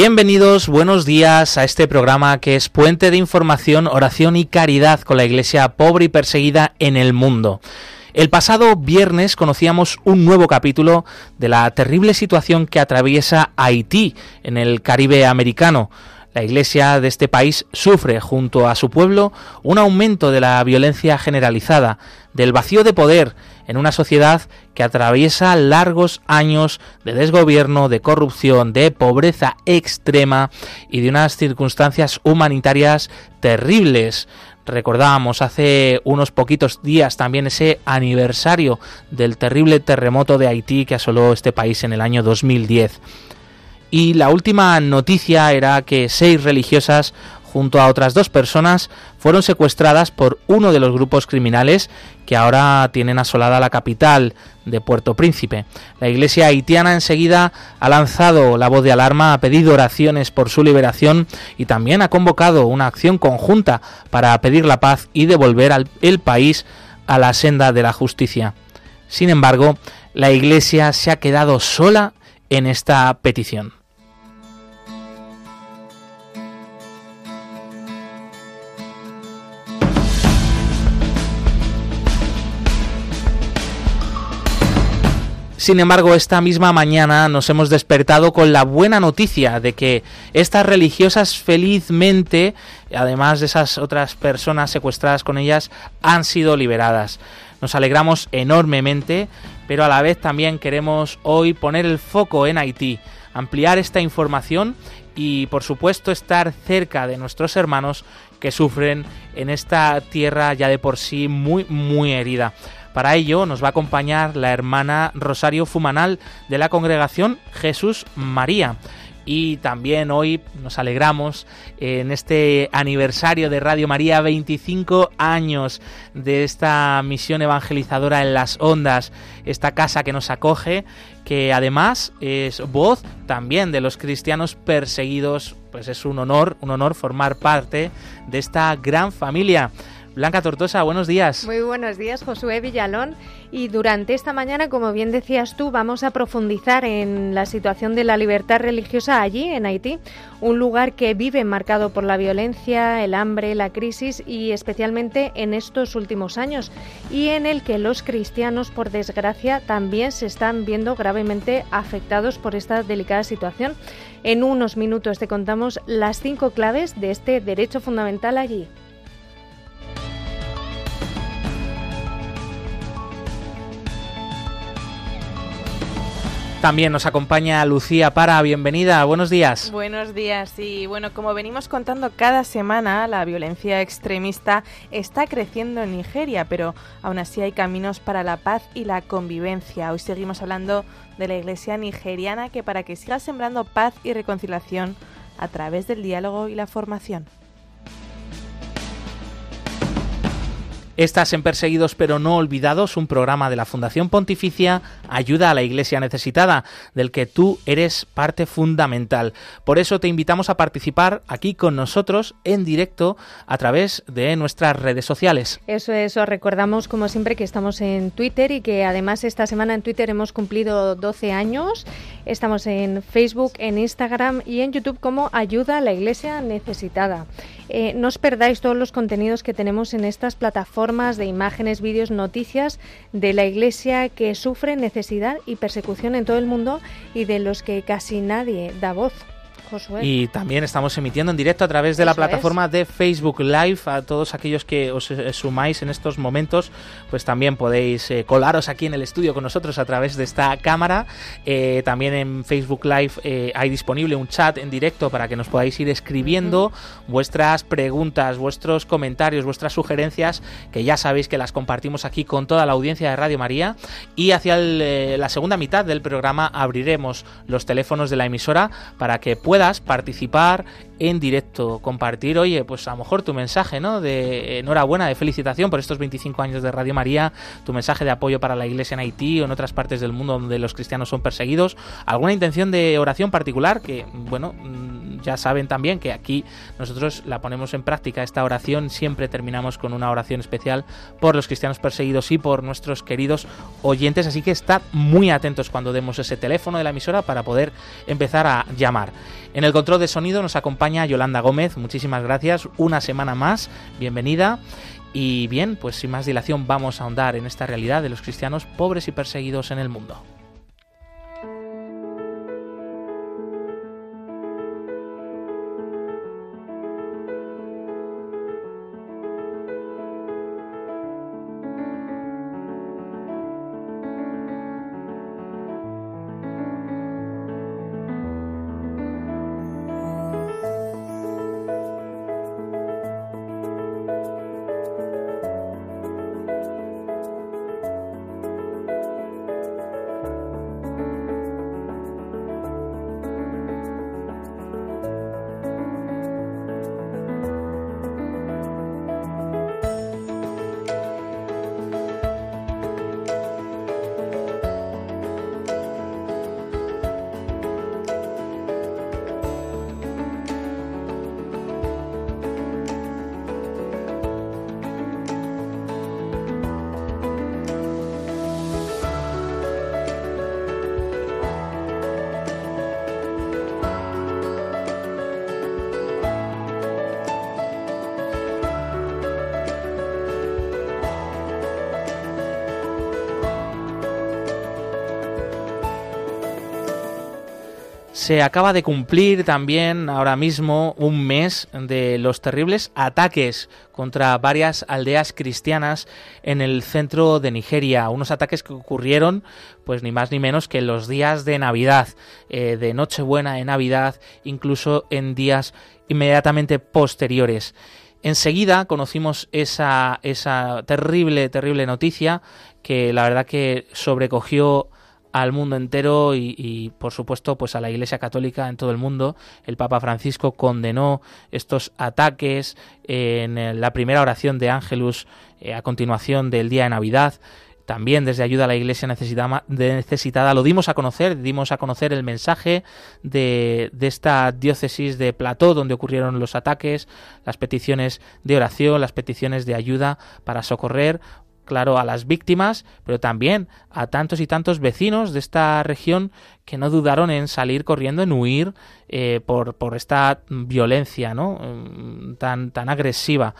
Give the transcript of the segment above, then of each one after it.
Bienvenidos, buenos días a este programa que es puente de información, oración y caridad con la iglesia pobre y perseguida en el mundo. El pasado viernes conocíamos un nuevo capítulo de la terrible situación que atraviesa Haití en el Caribe americano. La Iglesia de este país sufre, junto a su pueblo, un aumento de la violencia generalizada, del vacío de poder en una sociedad que atraviesa largos años de desgobierno, de corrupción, de pobreza extrema y de unas circunstancias humanitarias terribles. Recordábamos hace unos poquitos días también ese aniversario del terrible terremoto de Haití que asoló este país en el año 2010. Y la última noticia era que seis religiosas junto a otras dos personas fueron secuestradas por uno de los grupos criminales que ahora tienen asolada la capital de Puerto Príncipe. La iglesia haitiana enseguida ha lanzado la voz de alarma, ha pedido oraciones por su liberación y también ha convocado una acción conjunta para pedir la paz y devolver al, el país a la senda de la justicia. Sin embargo, la iglesia se ha quedado sola en esta petición. Sin embargo, esta misma mañana nos hemos despertado con la buena noticia de que estas religiosas felizmente, además de esas otras personas secuestradas con ellas, han sido liberadas. Nos alegramos enormemente, pero a la vez también queremos hoy poner el foco en Haití, ampliar esta información y por supuesto estar cerca de nuestros hermanos que sufren en esta tierra ya de por sí muy muy herida. Para ello nos va a acompañar la hermana Rosario Fumanal de la congregación Jesús María. Y también hoy nos alegramos en este aniversario de Radio María, 25 años de esta misión evangelizadora en las ondas, esta casa que nos acoge, que además es voz también de los cristianos perseguidos, pues es un honor, un honor formar parte de esta gran familia. Blanca Tortosa, buenos días. Muy buenos días, Josué Villalón. Y durante esta mañana, como bien decías tú, vamos a profundizar en la situación de la libertad religiosa allí, en Haití, un lugar que vive marcado por la violencia, el hambre, la crisis y especialmente en estos últimos años, y en el que los cristianos, por desgracia, también se están viendo gravemente afectados por esta delicada situación. En unos minutos te contamos las cinco claves de este derecho fundamental allí. También nos acompaña Lucía Para, bienvenida, buenos días. Buenos días y bueno, como venimos contando cada semana, la violencia extremista está creciendo en Nigeria, pero aún así hay caminos para la paz y la convivencia. Hoy seguimos hablando de la iglesia nigeriana que para que siga sembrando paz y reconciliación a través del diálogo y la formación. Estás en Perseguidos pero no olvidados, un programa de la Fundación Pontificia Ayuda a la Iglesia Necesitada, del que tú eres parte fundamental. Por eso te invitamos a participar aquí con nosotros en directo a través de nuestras redes sociales. Eso es, os recordamos como siempre que estamos en Twitter y que además esta semana en Twitter hemos cumplido 12 años. Estamos en Facebook, en Instagram y en YouTube como Ayuda a la Iglesia Necesitada. Eh, no os perdáis todos los contenidos que tenemos en estas plataformas de imágenes, vídeos, noticias de la Iglesia que sufre necesidad y persecución en todo el mundo y de los que casi nadie da voz. Y también estamos emitiendo en directo a través de la plataforma de Facebook Live. A todos aquellos que os eh, sumáis en estos momentos, pues también podéis eh, colaros aquí en el estudio con nosotros a través de esta cámara. Eh, también en Facebook Live hay disponible un chat en directo para que nos podáis ir escribiendo vuestras preguntas, vuestros comentarios, vuestras sugerencias, que ya sabéis que las compartimos aquí con toda la audiencia de Radio María. Y hacia la segunda mitad del programa abriremos los teléfonos de la emisora para que puedan participar en directo, compartir, oye, pues a lo mejor tu mensaje, ¿no? De enhorabuena, de felicitación por estos 25 años de Radio María, tu mensaje de apoyo para la iglesia en Haití o en otras partes del mundo donde los cristianos son perseguidos, alguna intención de oración particular que, bueno, mm, ya saben también que aquí nosotros la ponemos en práctica, esta oración, siempre terminamos con una oración especial por los cristianos perseguidos y por nuestros queridos oyentes, así que estad muy atentos cuando demos ese teléfono de la emisora para poder empezar a llamar. En el control de sonido nos acompaña Yolanda Gómez. Muchísimas gracias. Una semana más. Bienvenida. Y bien, pues sin más dilación vamos a ahondar en esta realidad de los cristianos pobres y perseguidos en el mundo. Se acaba de cumplir también ahora mismo un mes de los terribles ataques contra varias aldeas cristianas en el centro de Nigeria. Unos ataques que ocurrieron, pues ni más ni menos que en los días de Navidad, eh, de Nochebuena, de Navidad, incluso en días inmediatamente posteriores. Enseguida conocimos esa, esa terrible, terrible noticia que la verdad que sobrecogió al mundo entero y, por supuesto pues a la Iglesia Católica en todo el mundo. El Papa Francisco condenó estos ataques en la primera oración de Ángelus eh, a continuación del día de Navidad. También desde Ayuda a la Iglesia necesitada, lo dimos a conocer, dimos a conocer el mensaje de, de esta diócesis de Plató donde ocurrieron los ataques, las peticiones de oración, las peticiones de ayuda para socorrer claro, a las víctimas, pero también a tantos y tantos vecinos de esta región que no dudaron en salir corriendo, en huir eh, por, por, esta violencia ¿no? Mm, tan, tan agresiva.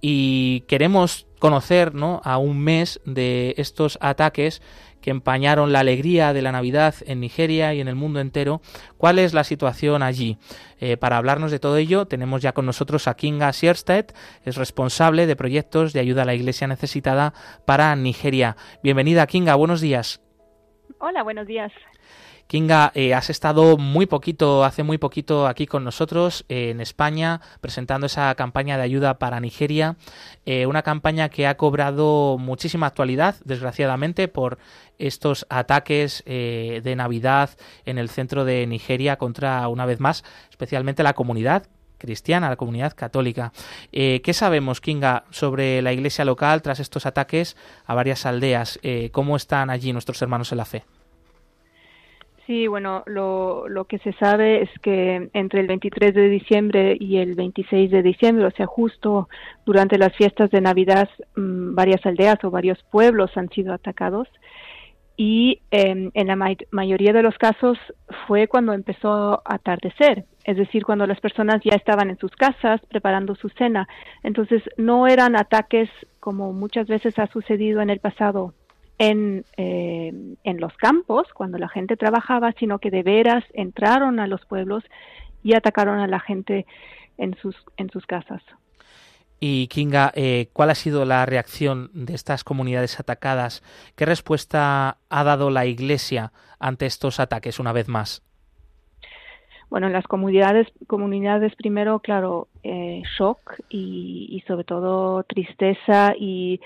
Y queremos conocer ¿no? a un mes de estos ataques que empañaron la alegría de la Navidad en Nigeria y en el mundo entero. ¿Cuál es la situación allí? Eh, para hablarnos de todo ello, tenemos ya con nosotros a Kinga Sierstedt, es responsable de proyectos de ayuda a la Iglesia necesitada para Nigeria. Bienvenida, Kinga, buenos días. Hola, buenos días. Kinga, eh, has estado muy poquito, hace muy poquito aquí con nosotros eh, en España presentando esa campaña de ayuda para Nigeria, eh, una campaña que ha cobrado muchísima actualidad, desgraciadamente, por estos ataques de Navidad en el centro de Nigeria contra, una vez más, especialmente la comunidad cristiana, la comunidad católica. ¿Qué sabemos, Kinga, sobre la iglesia local tras estos ataques a varias aldeas? ¿Cómo están allí nuestros hermanos en la fe? Sí, bueno, lo, lo que se sabe es que entre el 23 de diciembre y el 26 de diciembre, o sea, justo durante las fiestas de Navidad, mm, varias aldeas o varios pueblos han sido atacados y em, en la mayoría de los casos fue cuando empezó a atardecer, es decir, cuando las personas ya estaban en sus casas preparando su cena. Entonces, no eran ataques como muchas veces ha sucedido en el pasado en, eh, en los campos cuando la gente trabajaba, sino que de veras entraron a los pueblos y atacaron a la gente en sus, en sus casas. Y Kinga, eh, ¿cuál ha sido la reacción de estas comunidades atacadas? ¿Qué respuesta ha dado la Iglesia ante estos ataques una vez más? Bueno, las comunidades, comunidades primero, claro, eh, shock y, sobre todo tristeza y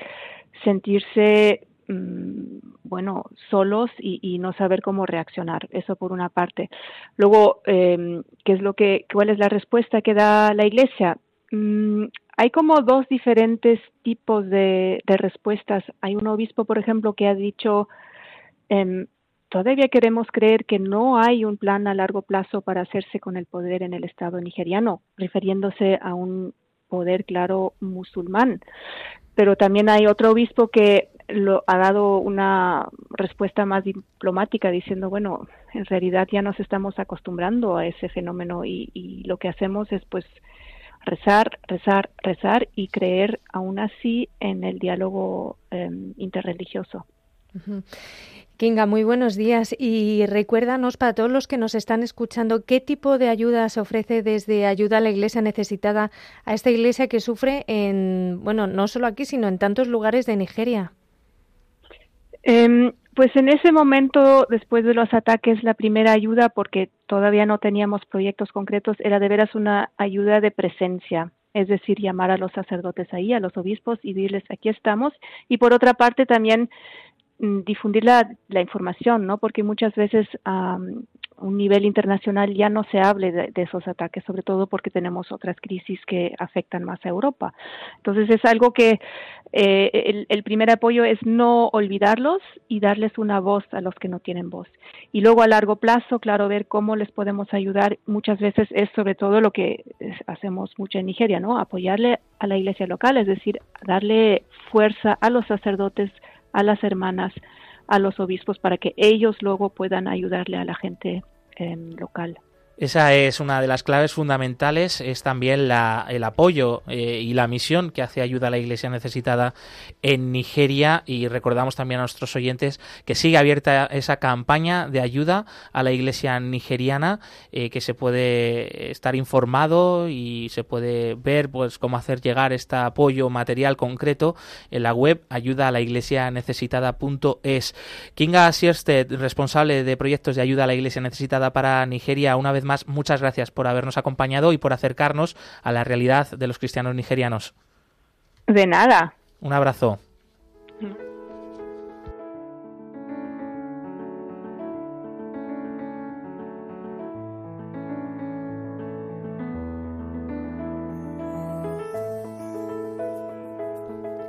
sentirse, mm, bueno, solos y, no saber cómo reaccionar. Eso por una parte. Luego, eh, ¿qué es lo que, cuál es la respuesta que da la Iglesia? Mm, hay como dos diferentes tipos de, respuestas. Hay un obispo, por ejemplo, que ha dicho, em, todavía queremos creer que no hay un plan a largo plazo para hacerse con el poder en el Estado nigeriano, refiriéndose a un poder, claro, musulmán. Pero también hay otro obispo que lo, ha dado una respuesta más diplomática diciendo, bueno, en realidad ya nos estamos acostumbrando a ese fenómeno y, lo que hacemos es pues rezar, rezar, rezar y creer aún así en el diálogo em, interreligioso. Kinga, muy buenos días y recuérdanos para todos los que nos están escuchando qué tipo de ayuda se ofrece desde ayuda a la iglesia necesitada a esta iglesia que sufre en, bueno, no solo aquí, sino en tantos lugares de Nigeria. Em, pues en ese momento, después de los ataques, la primera ayuda, porque todavía no teníamos proyectos concretos, era de veras una ayuda de presencia, es decir, llamar a los sacerdotes ahí, a los obispos y decirles, aquí estamos. Y por otra parte, también mm, difundir la, la, información, ¿no? Porque muchas veces un nivel internacional ya no se hable de, esos ataques, sobre todo porque tenemos otras crisis que afectan más a Europa. Entonces es algo que eh, el, primer apoyo es no olvidarlos y darles una voz a los que no tienen voz. Y luego a largo plazo, claro, ver cómo les podemos ayudar. Muchas veces es sobre todo lo que hacemos mucho en Nigeria, ¿no? Apoyarle a la iglesia local, es decir, darle fuerza a los sacerdotes, a las hermanas, a los obispos para que ellos luego puedan ayudarle a la gente em, local. Esa es una de las claves fundamentales, es también la, el apoyo eh, y la misión que hace ayuda a la Iglesia necesitada en Nigeria y recordamos también a nuestros oyentes que sigue abierta esa campaña de ayuda a la Iglesia nigeriana, eh, que se puede estar informado y se puede ver pues cómo hacer llegar este apoyo material concreto en la web ayuda a la Iglesia necesitada.es. Kinga Siersted, responsable de proyectos de ayuda a la Iglesia necesitada para Nigeria, una vez muchas gracias por habernos acompañado y por acercarnos a la realidad de los cristianos nigerianos. De nada. Un abrazo.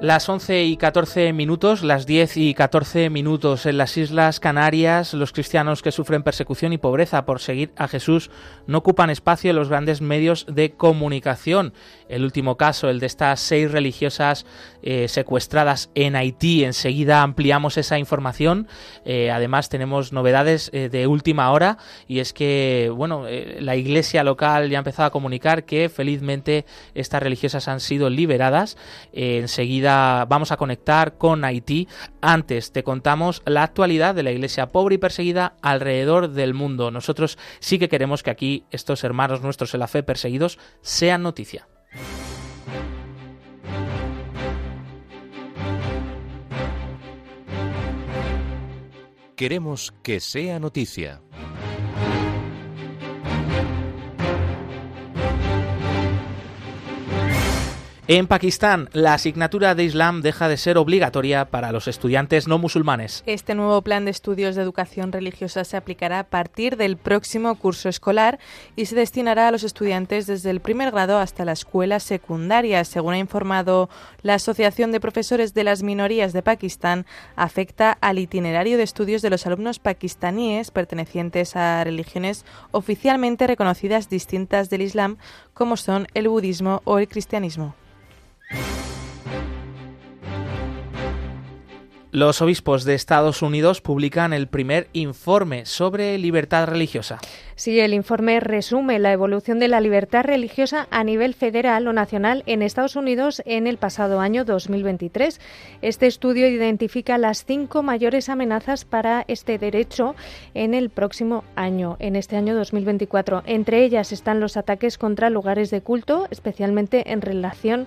Las 11 y 14 minutos, las 10 y 14 minutos en las Islas Canarias, los cristianos que sufren persecución y pobreza por seguir a Jesús no ocupan espacio en los grandes medios de comunicación. El último caso, el de estas seis religiosas eh, secuestradas en Haití. Enseguida ampliamos esa información. Eh, además tenemos novedades eh, de última hora y es que, bueno, la iglesia local ya ha empezado a comunicar que felizmente estas religiosas han sido liberadas. enseguida vamos a conectar con Haití. Antes te contamos la actualidad de la iglesia pobre y perseguida alrededor del mundo. Nosotros sí que queremos que aquí estos hermanos nuestros en la fe perseguidos sean noticia. Queremos que sea noticia. En Pakistán, la asignatura de Islam deja de ser obligatoria para los estudiantes no musulmanes. Este nuevo plan de estudios de educación religiosa se aplicará a partir del próximo curso escolar y se destinará a los estudiantes desde el primer grado hasta la escuela secundaria. Según ha informado la Asociación de Profesores de las Minorías de Pakistán, afecta al itinerario de estudios de los alumnos pakistaníes pertenecientes a religiones oficialmente reconocidas distintas del Islam, como son el budismo o el cristianismo. Los obispos de Estados Unidos publican el primer informe sobre libertad religiosa. Sí, el informe resume la evolución de la libertad religiosa a nivel federal o nacional en Estados Unidos en el pasado año 2023. Este estudio identifica las cinco mayores amenazas para este derecho en el próximo año, en este año 2024. Entre ellas están los ataques contra lugares de culto, especialmente en relación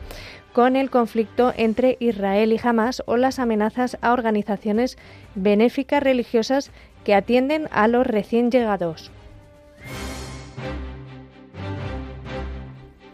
con el conflicto entre Israel y Hamas o las amenazas a organizaciones benéficas religiosas que atienden a los recién llegados.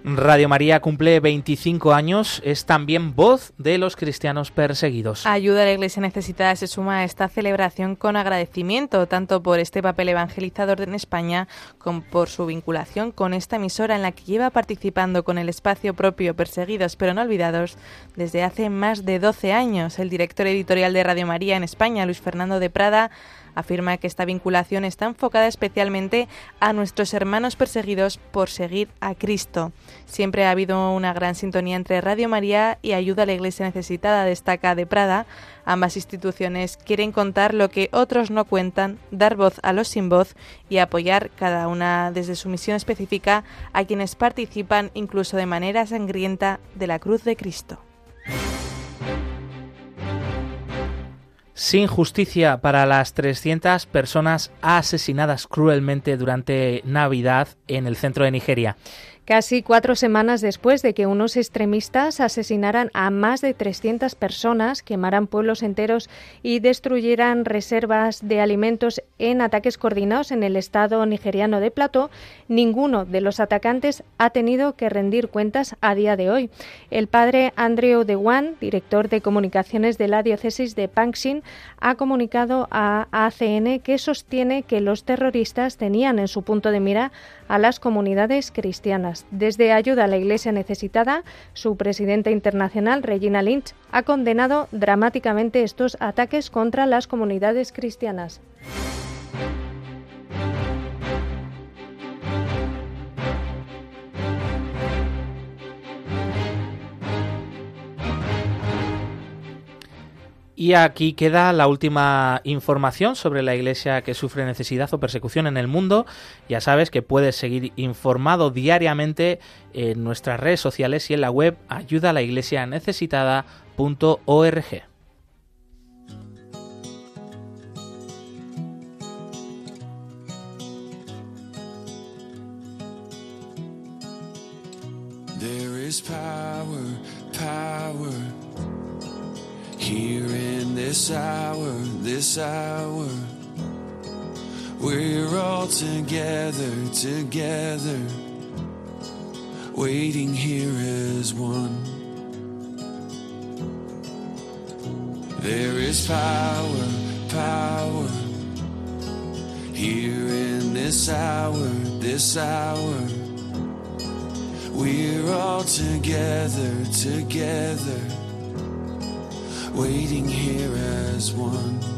Radio María cumple 25 años, es también voz de los cristianos perseguidos. Ayuda a la Iglesia necesitada se suma a esta celebración con agradecimiento, tanto por este papel evangelizador en España como por su vinculación con esta emisora en la que lleva participando con el espacio propio Perseguidos pero no olvidados desde hace más de 12 años. El director editorial de Radio María en España, Luis Fernando de Prada, afirma que esta vinculación está enfocada especialmente a nuestros hermanos perseguidos por seguir a Cristo. Siempre ha habido una gran sintonía entre Radio María y Ayuda a la Iglesia Necesitada, destaca de Prada. Ambas instituciones quieren contar lo que otros no cuentan, dar voz a los sin voz y apoyar cada una desde su misión específica a quienes participan incluso de manera sangrienta de la cruz de Cristo. Sin justicia para las 300 personas asesinadas cruelmente durante Navidad en el centro de Nigeria. Casi cuatro semanas después de que unos extremistas asesinaran a más de 300 personas, quemaran pueblos enteros y destruyeran reservas de alimentos en ataques coordinados en el estado nigeriano de Plateau, ninguno de los atacantes ha tenido que rendir cuentas a día de hoy. El padre Andrew Dewan, director de comunicaciones de la diócesis de Pankshin, ha comunicado a ACN que sostiene que los terroristas tenían en su punto de mira a las comunidades cristianas. Desde Ayuda a la Iglesia Necesitada, su presidenta internacional, Regina Lynch, ha condenado dramáticamente estos ataques contra las comunidades cristianas. Y aquí queda la última información sobre la iglesia que sufre necesidad o persecución en el mundo. Ya sabes que puedes seguir informado diariamente en nuestras redes sociales y en la web ayudalaiglesianecesitada.org. There is power, power here in this hour, this hour. We're all together, together, waiting here as one. There is power, power here in this hour, this hour. We're all together, together, waiting here as one.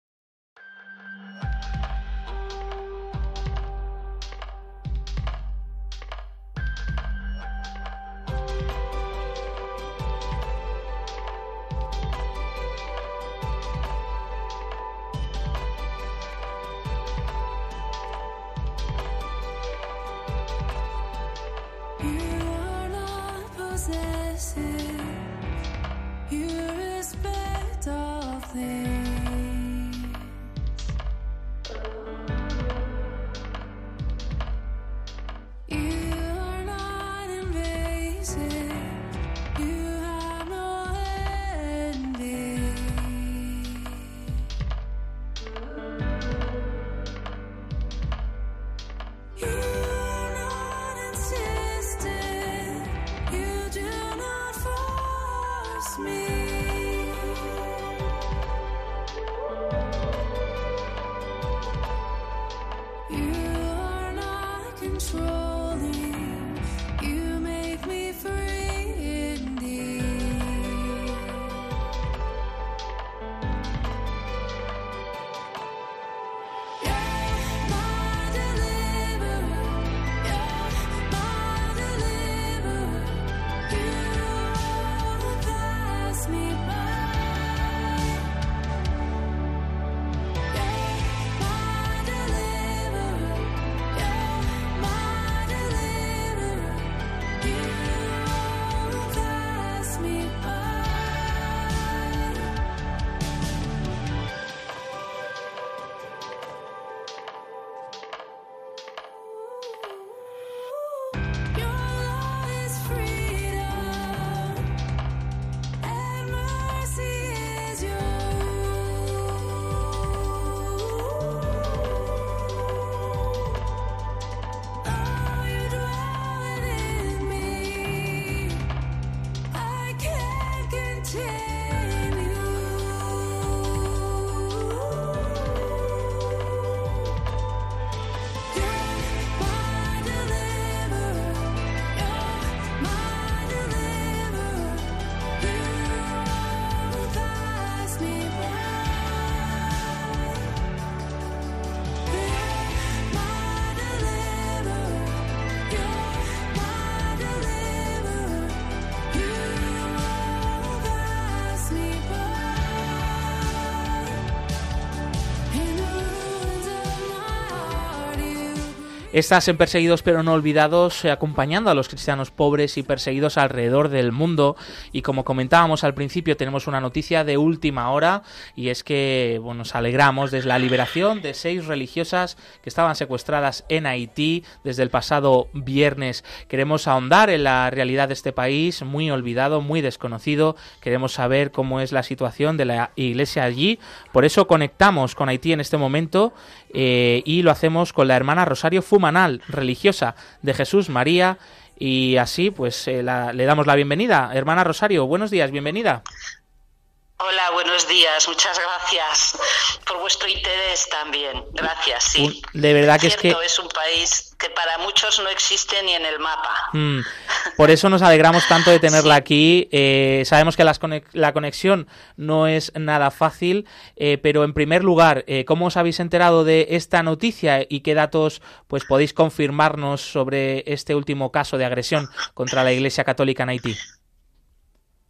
Estás en Perseguidos pero no olvidados, eh, acompañando a los cristianos pobres y perseguidos alrededor del mundo. Y como comentábamos al principio, tenemos una noticia de última hora y es que bueno, nos alegramos de la liberación de seis religiosas que estaban secuestradas en Haití desde el pasado viernes. Queremos ahondar en la realidad de este país, muy olvidado, muy desconocido. Queremos saber cómo es la situación de la iglesia allí. Por eso conectamos con Haití en este momento eh, y lo hacemos con la hermana Rosario Fumanal, religiosa de Jesús María. Y así, pues eh, la- le damos la bienvenida. Hermana Rosario, buenos días, bienvenida. Hola, buenos días. Muchas gracias por vuestro interés también. Gracias, sí. De verdad que es que- es un país que para muchos no existe ni en el mapa. Mm, Por eso nos alegramos tanto de tenerla aquí. Eh, sabemos que las conex- la conexión no es nada fácil, eh, pero en primer lugar, eh, ¿cómo os habéis enterado de esta noticia y qué datos pues podéis confirmarnos sobre este último caso de agresión contra la Iglesia Católica en Haití?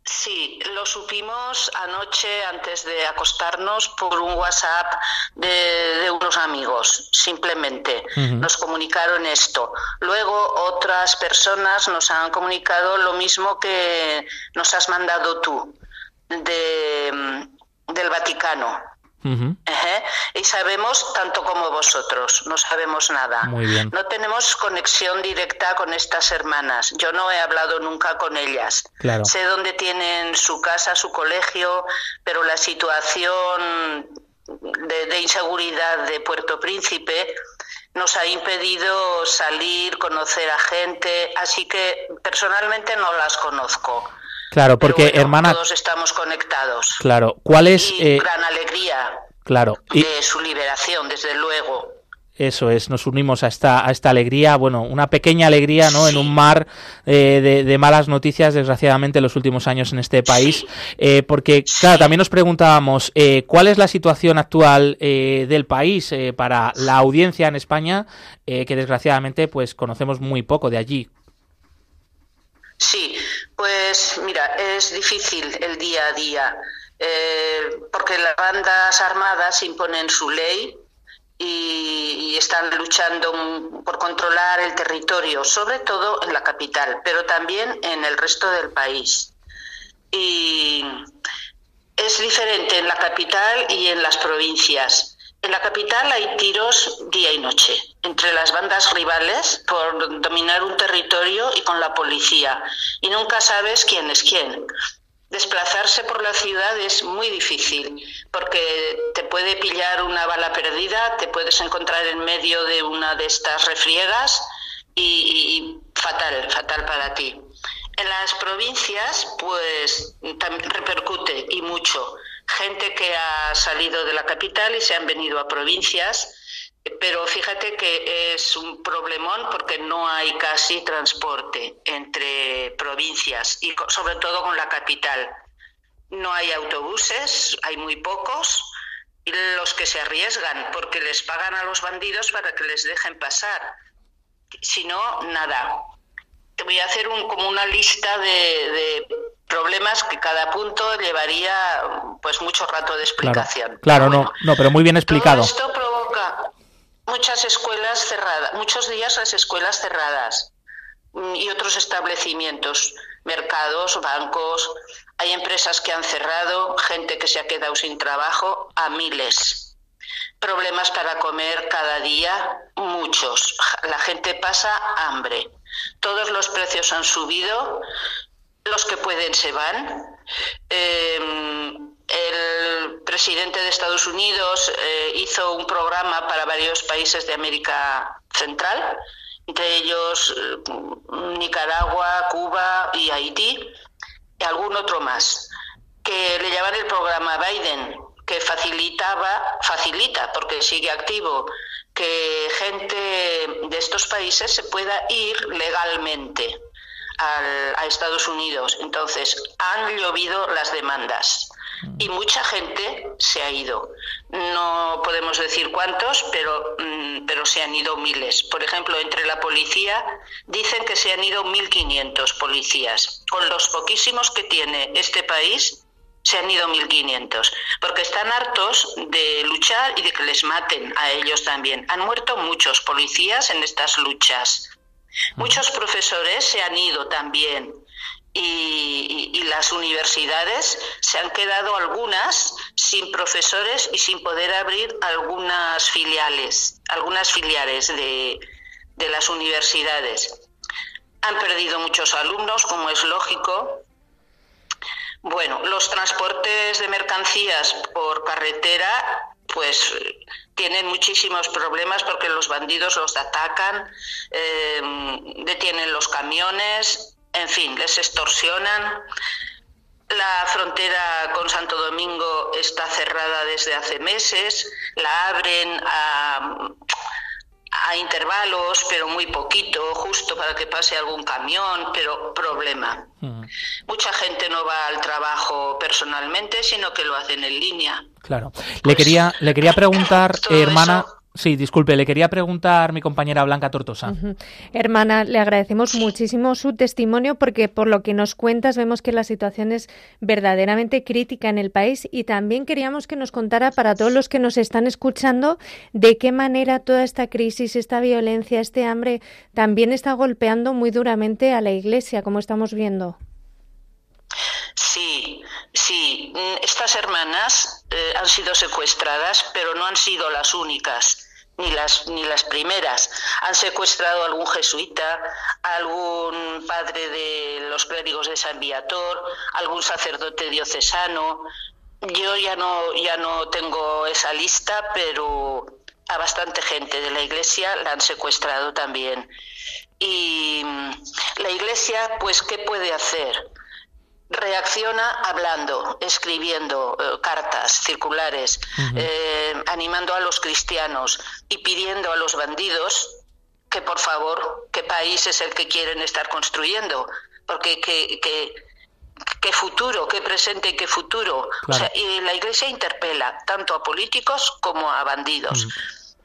Sí, lo supimos anoche antes de acostarnos por un WhatsApp de, de unos amigos, simplemente. Nos comunicaron esto. Luego otras personas nos han comunicado lo mismo que nos has mandado tú de, del Vaticano. Ejé. Y sabemos tanto como vosotros, no sabemos nada. Muy bien. No tenemos conexión directa con estas hermanas. Yo no he hablado nunca con ellas. Claro. Sé dónde tienen su casa, su colegio, pero la situación de, de inseguridad de Puerto Príncipe nos ha impedido salir, conocer a gente, así que personalmente no las conozco. Claro, porque bueno, hermana, todos estamos conectados. claro, ¿cuál es? Y eh, gran alegría claro, y de su liberación, desde luego. eso es, nos unimos a esta, a esta alegría, bueno, una pequeña alegría, ¿no? En un mar eh, de, de malas noticias, desgraciadamente, en los últimos años en este país, Sí. eh, porque, claro, también nos preguntábamos eh, cuál es la situación actual eh, del país para la audiencia en España, que desgraciadamente, pues, conocemos muy poco de allí. Sí, pues mira, es difícil el día a día, eh, porque las bandas armadas imponen su ley y, y están luchando por controlar el territorio, sobre todo en la capital, pero también en el resto del país. Y es diferente en la capital y en las provincias. En la capital hay tiros día y noche entre las bandas rivales por dominar un territorio y con la policía. Y nunca sabes quién es quién. Desplazarse por la ciudad es muy difícil porque te puede pillar una bala perdida, te puedes encontrar en medio de una de estas refriegas y, fatal, fatal para ti. En las provincias, pues también repercute y mucho. Gente que ha salido de la capital y se han venido a provincias, pero fíjate que es un problemón porque no hay casi transporte entre provincias y sobre todo con la capital. No hay autobuses, hay muy pocos, y los que se arriesgan porque les pagan a los bandidos para que les dejen pasar. Si no, nada. Te voy a hacer un, como una lista de, de problemas que cada punto llevaría pues mucho rato de explicación. claro, no, bueno, no, pero muy bien explicado. todo esto provoca muchas escuelas cerradas, muchos días las escuelas cerradas mm, y otros establecimientos, mercados, bancos. Hay empresas que han cerrado, gente que se ha quedado sin trabajo, a miles. Problemas para comer cada día, muchos. La gente pasa hambre. Todos los precios han subido, los que pueden se van. Eh, el presidente de Estados Unidos eh, hizo un programa para varios países de América Central, entre ellos eh, Nicaragua, Cuba y Haití, y algún otro más, que le llaman el programa Biden, que facilitaba, facilita, porque sigue activo, que gente de estos países se pueda ir legalmente al- a Estados Unidos. Entonces, han llovido las demandas y mucha gente se ha ido. No podemos decir cuántos, pero, mm, pero se han ido miles. Por ejemplo, entre la policía dicen que se han ido 1.500 policías. Con los poquísimos que tiene este país, se han ido 1.500, porque están hartos de luchar y de que les maten a ellos también. Han muerto muchos policías en estas luchas. Muchos profesores se han ido también y, y- las universidades se han quedado algunas sin profesores y sin poder abrir algunas filiales, algunas filiales de, de las universidades. Han perdido muchos alumnos, como es lógico. Bueno, los transportes de mercancías por carretera, pues tienen muchísimos problemas porque los bandidos los atacan, eh, detienen los camiones, en fin, les extorsionan. La frontera con Santo Domingo está cerrada desde hace meses, la abren a, a intervalos, pero muy poquito, justo para que pase algún camión, pero problema. Mucha gente no va al trabajo personalmente, sino que lo hacen en línea. Claro. Le quería, le quería preguntar, eh, hermana. eso- Sí, disculpe, le quería preguntar mi compañera Blanca Tortosa. Hermana, le agradecemos muchísimo su testimonio porque por lo que nos cuentas vemos que la situación es verdaderamente crítica en el país y también queríamos que nos contara para todos los que nos están escuchando de qué manera toda esta crisis, esta violencia, este hambre también está golpeando muy duramente a la Iglesia, como estamos viendo. Sí, sí. Mm, Estas hermanas eh, han sido secuestradas, pero no han sido las únicas, ni las, ni las primeras. Han secuestrado a algún jesuita, a algún padre de los clérigos de San Viator, algún sacerdote diocesano. Yo ya no, ya no tengo esa lista, pero a bastante gente de la iglesia la han secuestrado también. Y mm, la iglesia, pues, ¿qué puede hacer? Reacciona hablando, escribiendo eh, cartas circulares, eh, animando a los cristianos y pidiendo a los bandidos que por favor, qué país es el que quieren estar construyendo, porque qué, qué- qué futuro, qué presente y qué futuro. O sea, y la Iglesia interpela tanto a políticos como a bandidos.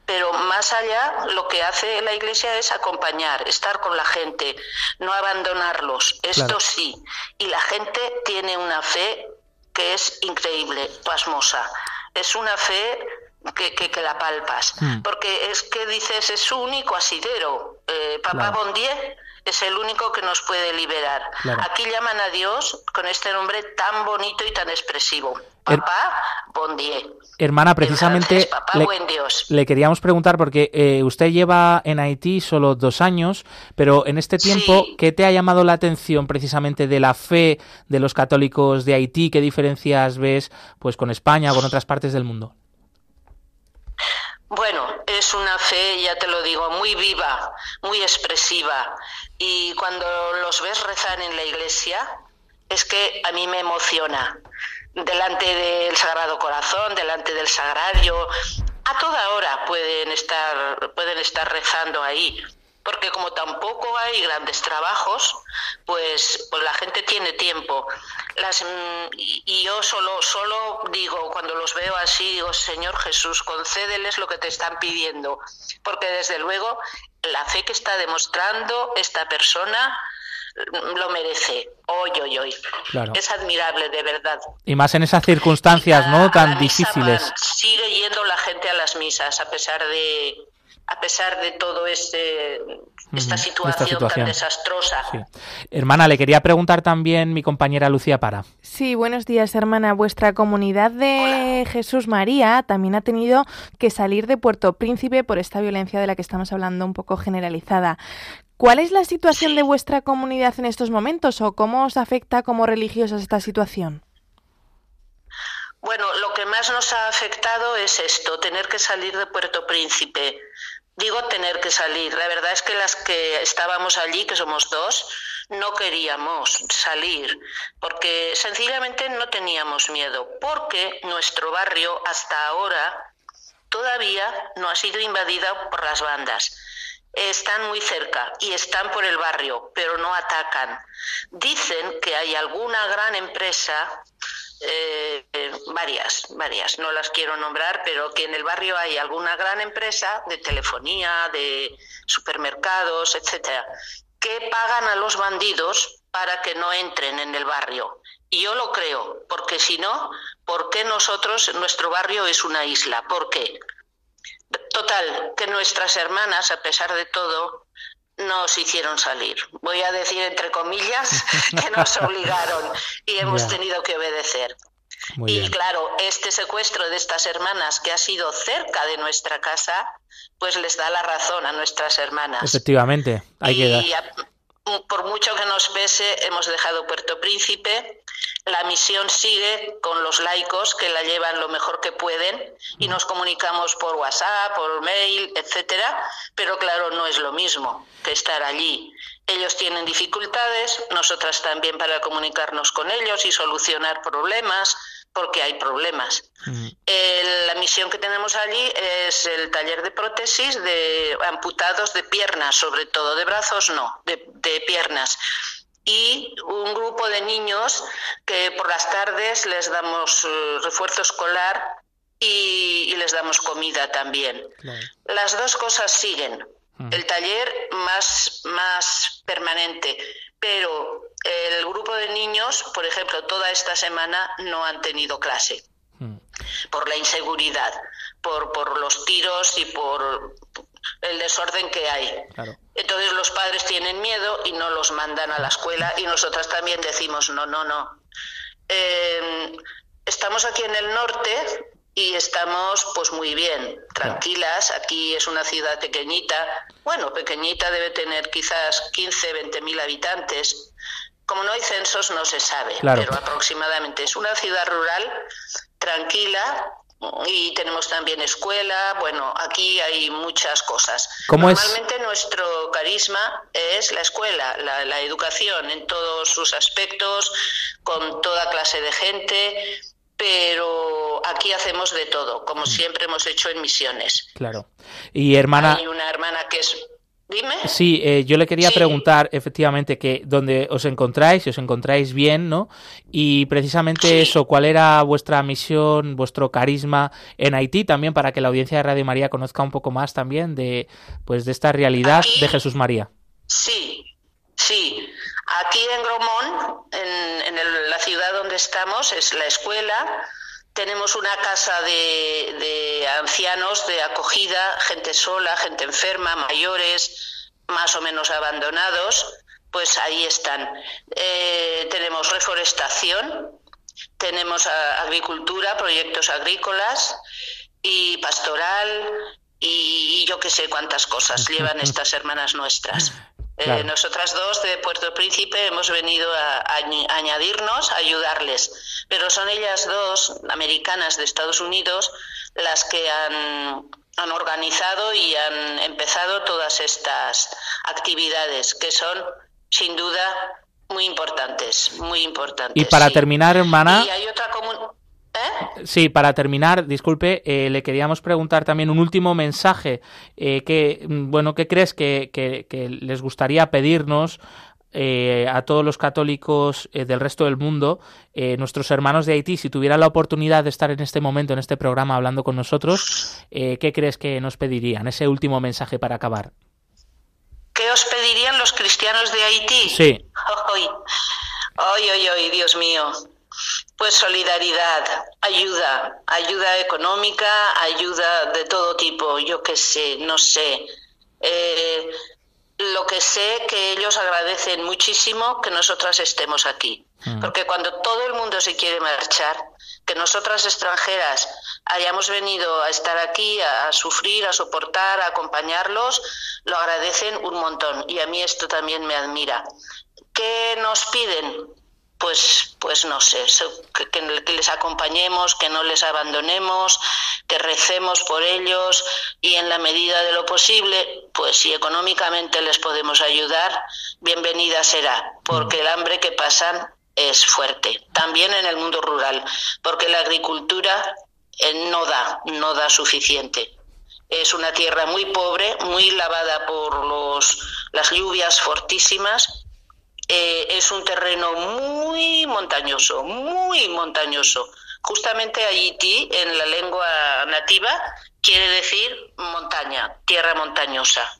Pero más allá, lo que hace la Iglesia es acompañar, estar con la gente, no abandonarlos. Esto Claro. sí. Y la gente tiene una fe que es increíble, pasmosa. Es una fe que, que, que la palpas. Mm. Porque es que dices, es su único asidero. Eh, Papá Claro. Bondier es el único que nos puede liberar. Claro. Aquí llaman a Dios con este nombre tan bonito y tan expresivo. Er- Papá Bondier. Hermana, En precisamente francés, papá le, buen Dios. le queríamos preguntar porque eh, usted lleva en Haití solo dos años, pero en este tiempo, Sí. ¿qué te ha llamado la atención precisamente de la fe de los católicos de Haití? ¿Qué diferencias ves pues con España o con otras partes del mundo? Bueno, es una fe, ya te lo digo, muy viva, muy expresiva. Y cuando los ves rezar en la iglesia, es que a mí me emociona. Delante del Sagrado Corazón, delante del Sagrario, a toda hora pueden estar, pueden estar rezando ahí. Porque como tampoco hay grandes trabajos, pues, pues la gente tiene tiempo. Las, mm, y yo solo, solo digo, cuando los veo así, digo, Señor Jesús, concédeles lo que te están pidiendo. Porque desde luego la fe que está demostrando esta persona mm, lo merece. Hoy, hoy, hoy. Claro. Es admirable, de verdad. Y más en esas circunstancias, ¿no? A- Tan misa difíciles. sigue yendo la gente a las misas a pesar de a pesar de todo este esta situación, esta situación. tan desastrosa. Sí. Hermana, le quería preguntar también mi compañera Lucía Para. Sí, buenos días, hermana. Vuestra comunidad de Jesús María también ha tenido que salir de Puerto Príncipe por esta violencia de la que estamos hablando un poco generalizada. ¿Cuál es la situación de vuestra comunidad en estos momentos o cómo os afecta como religiosas esta situación? Bueno, lo que más nos ha afectado es esto, tener que salir de Puerto Príncipe. Digo tener que salir. La verdad es que las que estábamos allí, que somos dos, no queríamos salir porque sencillamente no teníamos miedo, porque nuestro barrio hasta ahora todavía no ha sido invadida por las bandas. Están muy cerca y están por el barrio, pero no atacan. Dicen que hay alguna gran empresa eh, eh, varias, varias, no las quiero nombrar, pero que en el barrio hay alguna gran empresa de telefonía, de supermercados, etcétera, que pagan a los bandidos para que no entren en el barrio. Y yo lo creo, porque si no, ¿por qué nosotros, nuestro barrio es una isla? ¿Por qué? Total, que nuestras hermanas, a pesar de todo, nos hicieron salir. Voy a decir entre comillas que nos obligaron y hemos tenido que obedecer. Muy y bien. claro, este secuestro de estas hermanas que ha sido cerca de nuestra casa, pues les da la razón a nuestras hermanas. Efectivamente, hay que dar. Y a- por mucho que nos pese, hemos dejado Puerto Príncipe. La misión sigue con los laicos que la llevan lo mejor que pueden y nos comunicamos por WhatsApp, por mail, etcétera. Pero claro, no es lo mismo que estar allí. Ellos tienen dificultades, nosotras también para comunicarnos con ellos y solucionar problemas, porque hay problemas. Mm, la misión que tenemos allí es el taller de prótesis de amputados de piernas, sobre todo de brazos no, de, de piernas. Y un grupo de niños que por las tardes les damos eh, refuerzo escolar y, y les damos comida también. claro. Las dos cosas siguen. Mm. El taller más, más permanente, pero el grupo de niños, por ejemplo, toda esta semana no han tenido clase por la inseguridad, por, por los tiros y por el desorden que hay. Claro. Entonces los padres tienen miedo y no los mandan a la escuela y nosotras también decimos no, no, no. Eh, estamos aquí en el norte y estamos pues muy bien, tranquilas. Aquí es una ciudad pequeñita. Bueno, pequeñita debe tener quizás 15, 20 mil habitantes. Como no hay censos no se sabe, Claro. pero aproximadamente es una ciudad rural tranquila y tenemos también escuela. Bueno, aquí hay muchas cosas. Normalmente nuestro carisma es la escuela, la, la educación en todos sus aspectos, con toda clase de gente, pero aquí hacemos de todo, como siempre hemos hecho en misiones. Claro. Y hermana, Hay una hermana que es... Dime. sí, eh, yo le quería Sí. preguntar efectivamente que donde os encontráis, si os encontráis bien, ¿no? Y precisamente Sí. eso, ¿cuál era vuestra misión, vuestro carisma en Haití también para que la audiencia de Radio María conozca un poco más también de pues de esta realidad Aquí- de Jesús María? Sí, sí. Aquí en Gromont, en, en el- la ciudad donde estamos, es la escuela. Tenemos una casa de, de ancianos de acogida, gente sola, gente enferma, mayores, más o menos abandonados. Pues ahí están. Eh, tenemos reforestación, tenemos agricultura, proyectos agrícolas y pastoral y, yo qué sé cuántas cosas llevan estas hermanas nuestras. Eh, nosotras dos de Puerto Príncipe hemos venido a, a añ- añadirnos, a ayudarles, pero son ellas dos, americanas de Estados Unidos, las que han, han organizado y han empezado todas estas actividades que son, sin duda, muy importantes, muy importantes. Y para sí. terminar, hermana, Y hay otra comun- ¿Eh? Sí, para terminar, disculpe, eh, le queríamos preguntar también un último mensaje. Eh, que, mm, bueno, ¿qué crees que, que- que les gustaría pedirnos eh, a todos los católicos del resto del mundo, nuestros hermanos de Haití, si tuvieran la oportunidad de estar en este momento, en este programa, hablando con nosotros, ¿qué crees que nos pedirían? Ese último mensaje para acabar. ¿Qué os pedirían los cristianos de Haití? Sí. Ay, ay, ay, Dios mío. Pues solidaridad, ayuda, ayuda económica, ayuda de todo tipo, yo qué sé, no sé. Eh, lo que sé que ellos agradecen muchísimo que nosotras estemos aquí. Mm. Porque cuando todo el mundo se quiere marchar, que nosotras extranjeras hayamos venido a estar aquí, a, a sufrir, a soportar, a acompañarlos, lo agradecen un montón. Y a mí esto también me admira. ¿Qué nos piden? Pues, pues no sé, que- que les acompañemos, que no les abandonemos, que recemos por ellos y en la medida de lo posible, pues si económicamente les podemos ayudar, bienvenida será, porque el hambre que pasan es fuerte. También en el mundo rural, porque la agricultura eh, no da, no da suficiente. Es una tierra muy pobre, muy lavada por los, las lluvias fortísimas eh, es un terreno muy montañoso, muy montañoso. Justamente Haití, en la lengua nativa, quiere decir montaña, tierra montañosa.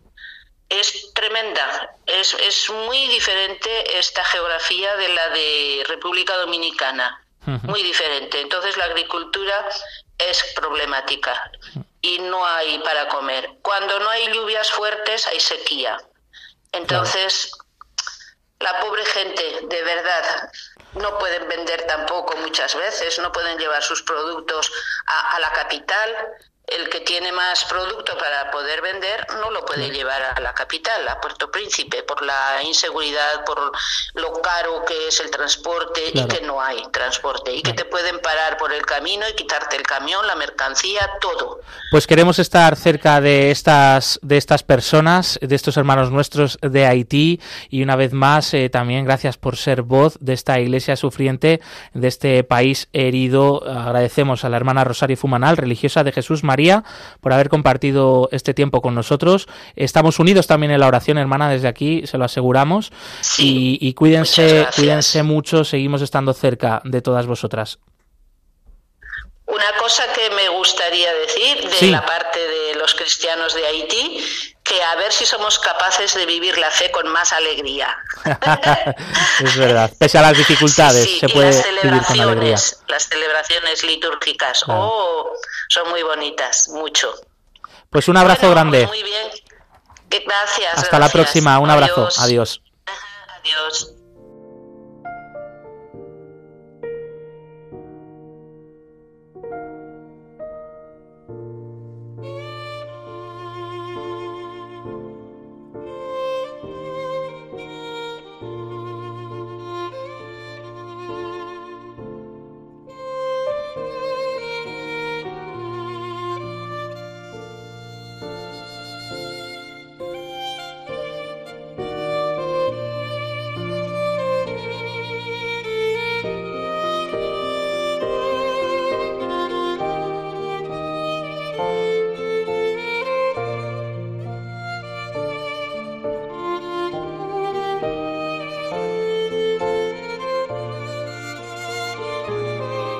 Es tremenda, es, es muy diferente esta geografía de la de República Dominicana, muy diferente. Entonces la agricultura es problemática y no hay para comer. Cuando no hay lluvias fuertes hay sequía. Entonces la pobre gente, de verdad, no pueden vender tampoco muchas veces, no pueden llevar sus productos a, la capital. El que tiene más producto para poder vender no lo puede llevar a la capital, a Puerto Príncipe, por la inseguridad, por lo caro que es el transporte Claro. y que no hay transporte y que te pueden parar por el camino y quitarte el camión, la mercancía, todo. Pues queremos estar cerca de estas, de estas personas, de estos hermanos nuestros de Haití y una vez más eh, también gracias por ser voz de esta iglesia sufriente, de este país herido. Agradecemos a la hermana Rosario Fumanal, religiosa de Jesús María, por haber compartido este tiempo con nosotros. Estamos unidos también en la oración, hermana, desde aquí, se lo aseguramos. Sí, y, y cuídense, cuídense mucho, seguimos estando cerca de todas vosotras. Una cosa que me gustaría decir de Sí. la parte de los cristianos de Haití, que a ver si somos capaces de vivir la fe con más alegría. es verdad, pese a las dificultades, Sí, sí, se puede vivir con alegría. las celebraciones litúrgicas, Claro. oh, son muy bonitas, mucho. Pues un abrazo Bueno, grande. pues muy bien. Gracias. Hasta la gracias. próxima, un abrazo. Adiós. Adiós. Adiós.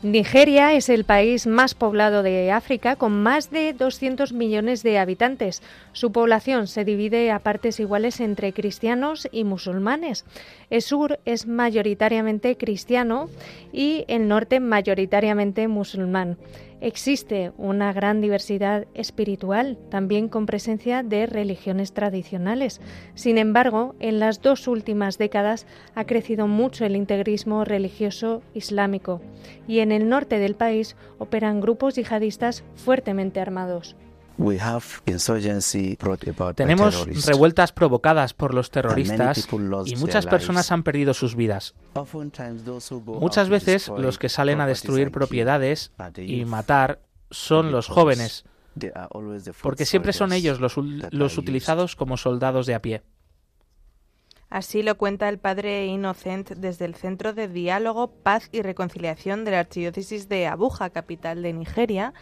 Nigeria es el país más poblado de África, con más de 200 millones de habitantes. Su población se divide a partes iguales entre cristianos y musulmanes. El sur es mayoritariamente cristiano y el norte mayoritariamente musulmán. Existe una gran diversidad espiritual, también con presencia de religiones tradicionales. Sin embargo, en las dos últimas décadas ha crecido mucho el integrismo religioso islámico y en el norte del país operan grupos yihadistas fuertemente armados. Tenemos revueltas provocadas por los terroristas y muchas personas han perdido sus vidas. Muchas veces los que salen a destruir propiedades y matar son los jóvenes, porque siempre son ellos los, los utilizados como soldados de a pie. Así lo cuenta el padre Innocent desde el Centro de Diálogo, Paz y Reconciliación de la Archidiócesis de Abuja, capital de Nigeria.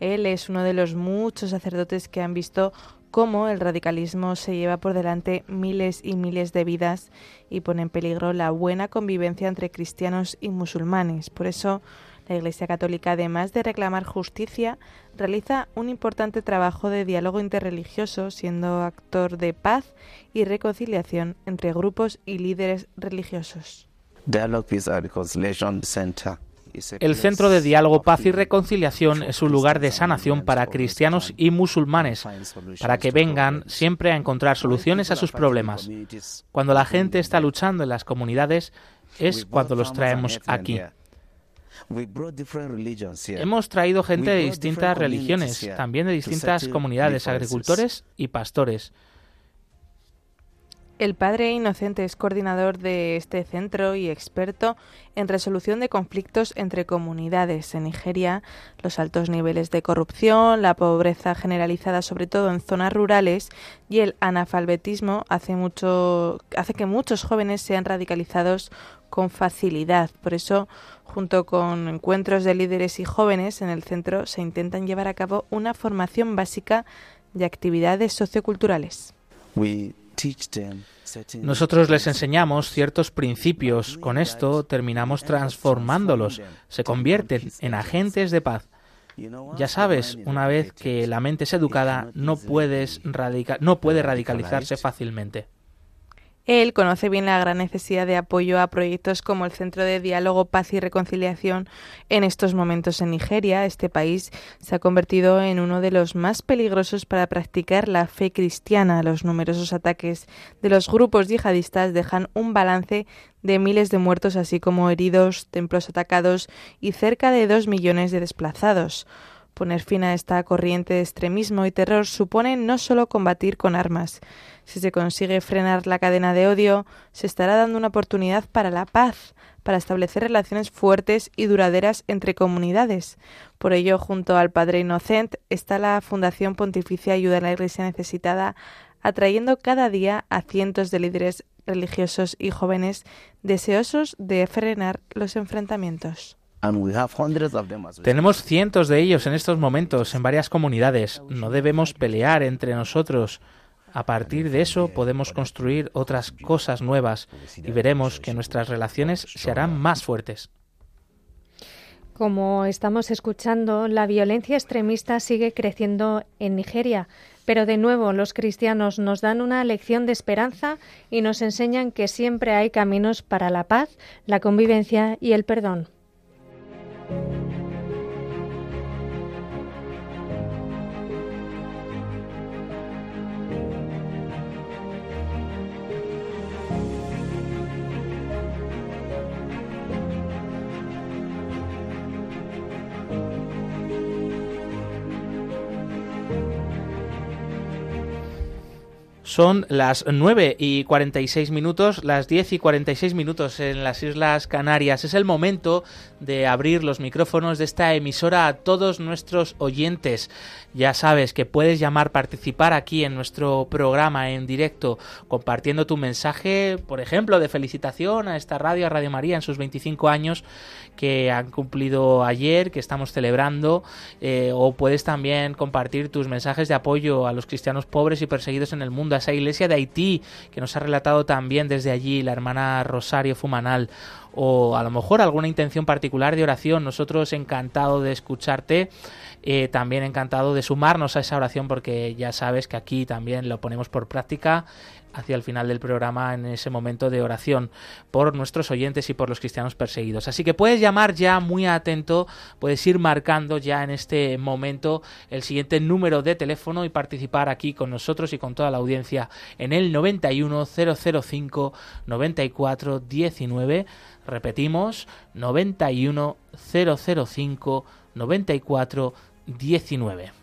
Él es uno de los muchos sacerdotes que han visto cómo el radicalismo se lleva por delante miles y miles de vidas y pone en peligro la buena convivencia entre cristianos y musulmanes. Por eso, la Iglesia Católica, además de reclamar justicia, realiza un importante trabajo de diálogo interreligioso, siendo actor de paz y reconciliación entre grupos y líderes religiosos. El Centro de Diálogo, Paz y Reconciliación es un lugar de sanación para cristianos y musulmanes, para que vengan siempre a encontrar soluciones a sus problemas. Cuando la gente está luchando en las comunidades es cuando los traemos aquí. Hemos traído gente de distintas religiones, también de distintas comunidades, agricultores y pastores. El padre Inocente es coordinador de este centro y experto en resolución de conflictos entre comunidades. En Nigeria, los altos niveles de corrupción, la pobreza generalizada, sobre todo en zonas rurales, y el analfabetismo hace, mucho, hace que muchos jóvenes sean radicalizados con facilidad. Por eso, junto con encuentros de líderes y jóvenes en el centro, se intentan llevar a cabo una formación básica de actividades socioculturales. Nosotros les enseñamos ciertos principios. Con esto terminamos transformándolos. Se convierten en agentes de paz. Ya sabes, una vez que la mente es educada, no puedes radica- no puede radicalizarse fácilmente. Él conoce bien la gran necesidad de apoyo a proyectos como el Centro de Diálogo, Paz y Reconciliación en estos momentos en Nigeria. Este país se ha convertido en uno de los más peligrosos para practicar la fe cristiana. Los numerosos ataques de los grupos yihadistas dejan un balance de miles de muertos, así como heridos, templos atacados y cerca de dos millones de desplazados. Poner fin a esta corriente de extremismo y terror supone no solo combatir con armas. Si se consigue frenar la cadena de odio, se estará dando una oportunidad para la paz, para establecer relaciones fuertes y duraderas entre comunidades. Por ello, junto al Padre Inocent, está la Fundación Pontificia Ayuda a la Iglesia Necesitada, atrayendo cada día a cientos de líderes religiosos y jóvenes deseosos de frenar los enfrentamientos. Tenemos cientos de ellos en estos momentos en varias comunidades. No debemos pelear entre nosotros. A partir de eso podemos construir otras cosas nuevas y veremos que nuestras relaciones se harán más fuertes. Como estamos escuchando, la violencia extremista sigue creciendo en Nigeria, pero de nuevo los cristianos nos dan una lección de esperanza y nos enseñan que siempre hay caminos para la paz, la convivencia y el perdón. thank you Son las 9 y 46 minutos, las 10 y 46 minutos en las Islas Canarias. Es el momento de abrir los micrófonos de esta emisora a todos nuestros oyentes. Ya sabes que puedes llamar, participar aquí en nuestro programa en directo, compartiendo tu mensaje, por ejemplo, de felicitación a esta radio, a Radio María, en sus 25 años que han cumplido ayer, que estamos celebrando, eh, o puedes también compartir tus mensajes de apoyo a los cristianos pobres y perseguidos en el mundo, esa iglesia de Haití que nos ha relatado también desde allí la hermana Rosario Fumanal, o a lo mejor alguna intención particular de oración. Nosotros encantado de escucharte. Eh, también encantado de sumarnos a esa oración porque ya sabes que aquí también lo ponemos por práctica hacia el final del programa en ese momento de oración por nuestros oyentes y por los cristianos perseguidos. Así que puedes llamar ya muy atento, puedes ir marcando ya en este momento el siguiente número de teléfono y participar aquí con nosotros y con toda la audiencia en el 91005 9419. Repetimos, 91005 9419.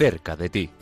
Cerca de ti.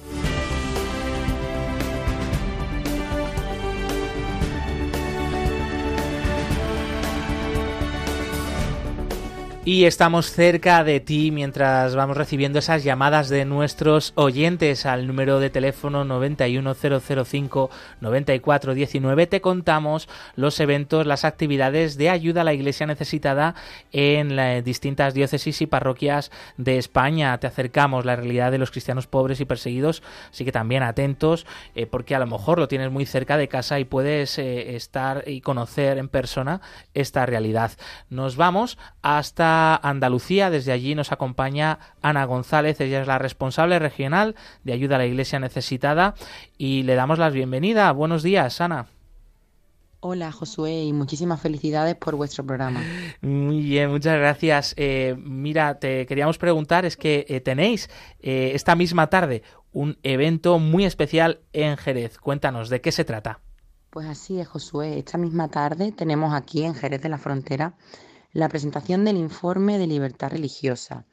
Y estamos cerca de ti mientras vamos recibiendo esas llamadas de nuestros oyentes al número de teléfono 91005-9419. Te contamos los eventos, las actividades de ayuda a la iglesia necesitada en las distintas diócesis y parroquias de España. Te acercamos la realidad de los cristianos pobres y perseguidos, así que también atentos eh, porque a lo mejor lo tienes muy cerca de casa y puedes eh, estar y conocer en persona esta realidad. Nos vamos hasta Andalucía. Desde allí nos acompaña Ana González. Ella es la responsable regional de ayuda a la iglesia necesitada y le damos la bienvenida. Buenos días, Ana. Hola Josué y muchísimas felicidades por vuestro programa. Muy bien, muchas gracias. Eh, mira, te queríamos preguntar, es que eh, tenéis eh, esta misma tarde un evento muy especial en Jerez. Cuéntanos, ¿de qué se trata? Pues así es, Josué. Esta misma tarde tenemos aquí en Jerez de la Frontera la presentación del informe de libertad religiosa.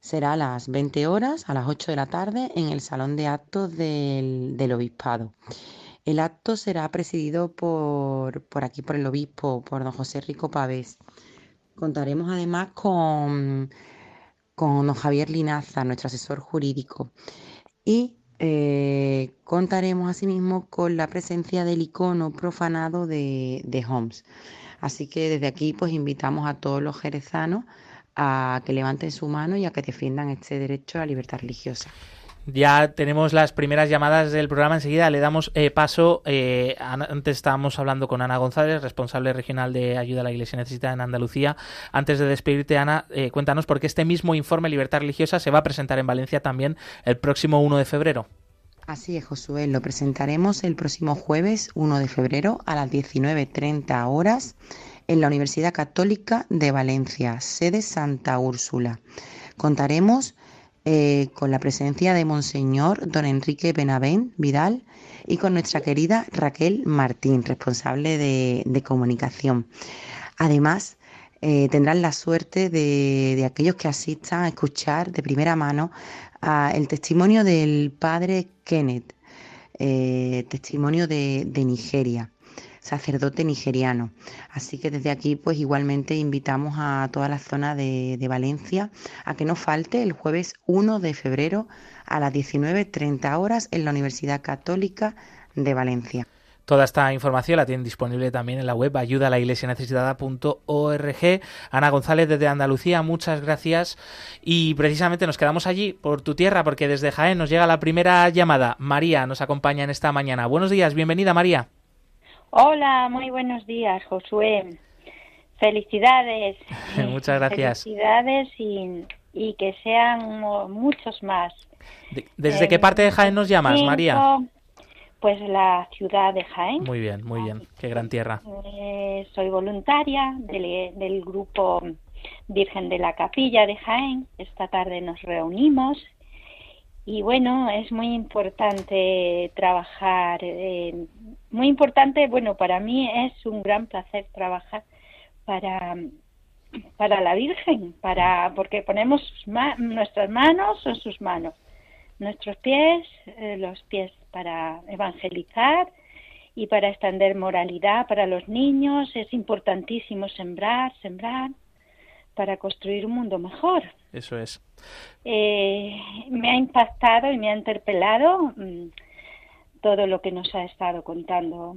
Será a las 20 horas, a las 8 de la tarde, en el Salón de Actos del, Obispado. El acto será presidido por, por aquí, por el obispo, por don José Rico Pavés. Contaremos además con, con don Javier Linaza, nuestro asesor jurídico. Y eh, contaremos asimismo con la presencia del icono profanado de, de Homs. Así que desde aquí pues invitamos a todos los jerezanos a que levanten su mano y a que defiendan este derecho a la libertad religiosa. Ya tenemos las primeras llamadas del programa. Enseguida le damos eh, paso. eh, an- antes estábamos hablando con Ana González, responsable regional de ayuda a la Iglesia Necesitada en Andalucía. Antes de despedirte, Ana, eh, cuéntanos por qué este mismo informe Libertad Religiosa se va a presentar en Valencia también el próximo 1 de febrero. Así es, Josué, lo presentaremos el próximo jueves 1 de febrero a las 19.30 horas en la Universidad Católica de Valencia, sede Santa Úrsula. Contaremos eh, con la presencia de Monseñor Don Enrique Benavent Vidal y con nuestra querida Raquel Martín, responsable de, comunicación. Además, eh, tendrán la suerte de aquellos que asistan a escuchar de primera mano el testimonio del padre Kenneth, eh, testimonio de, de Nigeria, sacerdote nigeriano. Así que desde aquí, pues igualmente invitamos a toda la zona de, de Valencia a que no falte el jueves 1 de febrero a las 19.30 horas en la Universidad Católica de Valencia. Toda esta información la tienen disponible también en la web ayuda a la iglesia necesitada.org. Ana González desde Andalucía, muchas gracias. Y precisamente nos quedamos allí por tu tierra porque desde Jaén nos llega la primera llamada. María nos acompaña en esta mañana. Buenos días, bienvenida María. Hola, muy buenos días, Josué. Felicidades. Muchas gracias. Felicidades y, y que sean mu- muchos más. De- ¿Desde qué parte de Jaén nos llamas, Cinco- María? Pues la ciudad de Jaén. Muy bien, muy bien. Qué gran tierra. Eh, soy voluntaria del, del grupo Virgen de la Capilla de Jaén. Esta tarde nos reunimos y bueno, es muy importante trabajar. eh, muy importante, bueno, para mí es un gran placer trabajar para para la Virgen, para porque ponemos sus ma- nuestras manos en sus manos, nuestros pies, eh, los pies para evangelizar y para extender moralidad para los niños. Es importantísimo sembrar, sembrar para construir un mundo mejor. Eso es. Eh, me ha impactado y me ha interpelado mm, todo lo que nos ha estado contando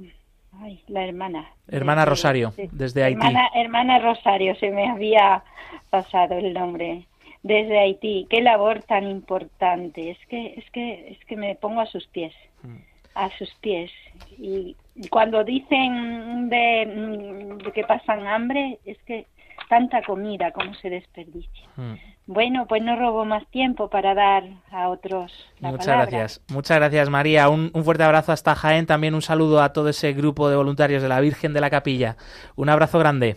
ay, la hermana. Hermana Desde- Rosario, desde Haití. Hermana, hermana Rosario, se me había pasado el nombre. Desde Haití, qué labor tan importante. Es que, es que, es que me pongo a sus pies, Mm. a sus pies. Y cuando dicen de, mm, de que pasan hambre, es que tanta comida como se desperdicia. Mm. Bueno, pues no robo más tiempo para dar a otros la Muchas palabra. gracias. Muchas gracias, María. Un, un fuerte abrazo hasta Jaén. También un saludo a todo ese grupo de voluntarios de la Virgen de la Capilla. Un abrazo grande.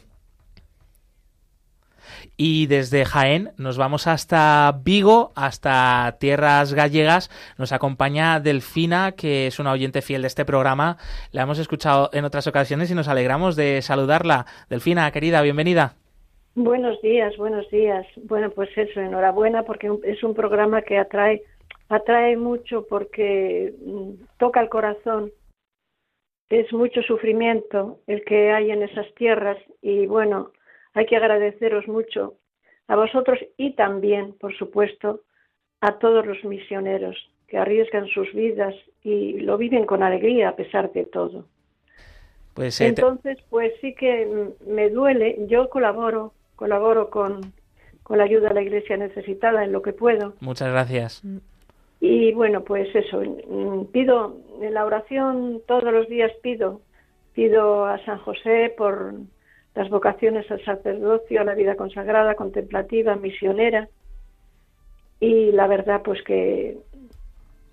Y desde Jaén nos vamos hasta Vigo, hasta tierras gallegas. Nos acompaña Delfina, que es una oyente fiel de este programa. La hemos escuchado en otras ocasiones y nos alegramos de saludarla. Delfina, querida, bienvenida. Buenos días, buenos días. Bueno, pues eso, enhorabuena porque es un programa que atrae, atrae mucho porque mm, toca el corazón. Es mucho sufrimiento el que hay en esas tierras y bueno, hay que agradeceros mucho a vosotros y también, por supuesto, a todos los misioneros que arriesgan sus vidas y lo viven con alegría a pesar de todo. Pues eh, Entonces, pues sí que me duele. Yo colaboro, colaboro con, con la ayuda a la Iglesia necesitada en lo que puedo. muchas gracias. Y bueno, pues eso, pido en la oración todos los días pido, pido a San José por las vocaciones al sacerdocio, a la vida consagrada, contemplativa, misionera. Y la verdad, pues que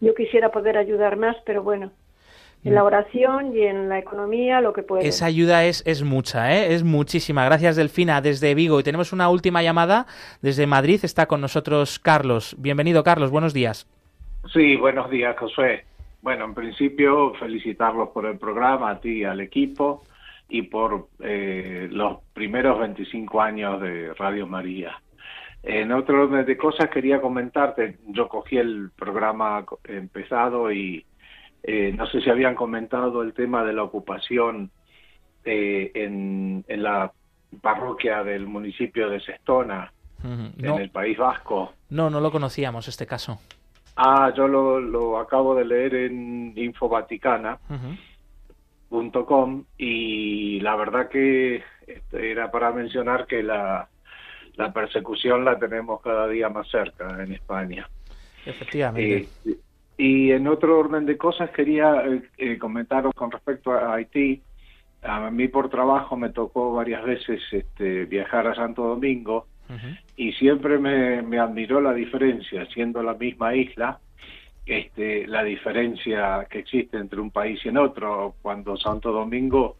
yo quisiera poder ayudar más, pero bueno, en la oración y en la economía lo que puedo. Esa ayuda es, es mucha, ¿eh? es muchísima. Gracias, Delfina, desde Vigo. Y tenemos una última llamada desde Madrid. Está con nosotros Carlos. Bienvenido, Carlos. Buenos días. Sí, buenos días, Josué. Bueno, en principio, felicitarlos por el programa, a ti y al equipo, y por eh, los primeros 25 años de Radio María. En otro orden de cosas, quería comentarte, yo cogí el programa empezado y eh, no sé si habían comentado el tema de la ocupación eh, en, en la parroquia del municipio de Sestona. No, en el País Vasco. no, no lo conocíamos este caso. Ah, yo lo, lo acabo de leer en Infovaticana. Ujú. .com y la verdad que este, era para mencionar que la, la persecución la tenemos cada día más cerca en España. Efectivamente. Eh, y en otro orden de cosas quería eh, eh, comentaros con respecto a Haití. A mí por trabajo me tocó varias veces este, viajar a Santo Domingo y siempre me, me admiró la diferencia, siendo la misma isla, este, la diferencia que existe entre un país y en otro, cuando Santo Domingo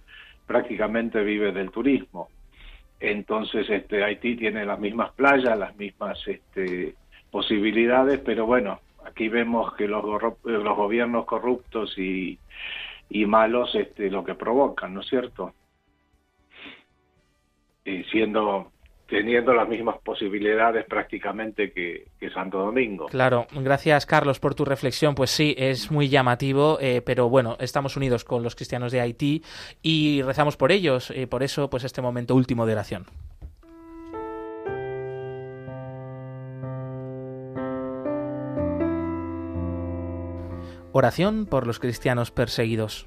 prácticamente vive del turismo. Entonces, este, Haití tiene las mismas playas, las mismas este, posibilidades, pero bueno, aquí vemos que los, eh, gobiernos corruptos y, y malos este, lo que provocan, ¿no es cierto? Eh, siendo teniendo las mismas posibilidades prácticamente que, Santo Domingo. Claro, gracias Carlos por tu reflexión. Pues sí, es muy llamativo, eh, pero bueno, estamos unidos con los cristianos de Haití y rezamos por ellos. Y por eso, pues este momento último de oración. Oración por los cristianos perseguidos.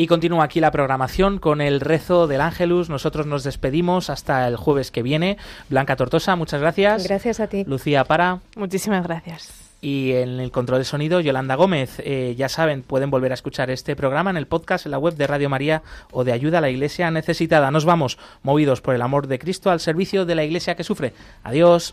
Y continúa aquí la programación con el rezo del Ángelus. Nosotros nos despedimos hasta el jueves que viene. Blanca Tortosa, muchas gracias. Gracias a ti. Lucía Para. Muchísimas gracias. Y en el control de sonido, Yolanda Gómez. Eh, ya saben, pueden volver a escuchar este programa en el podcast, en la web de Radio María o de Ayuda a la Iglesia Necesitada. Nos vamos, movidos por el amor de Cristo, al servicio de la Iglesia que sufre. Adiós.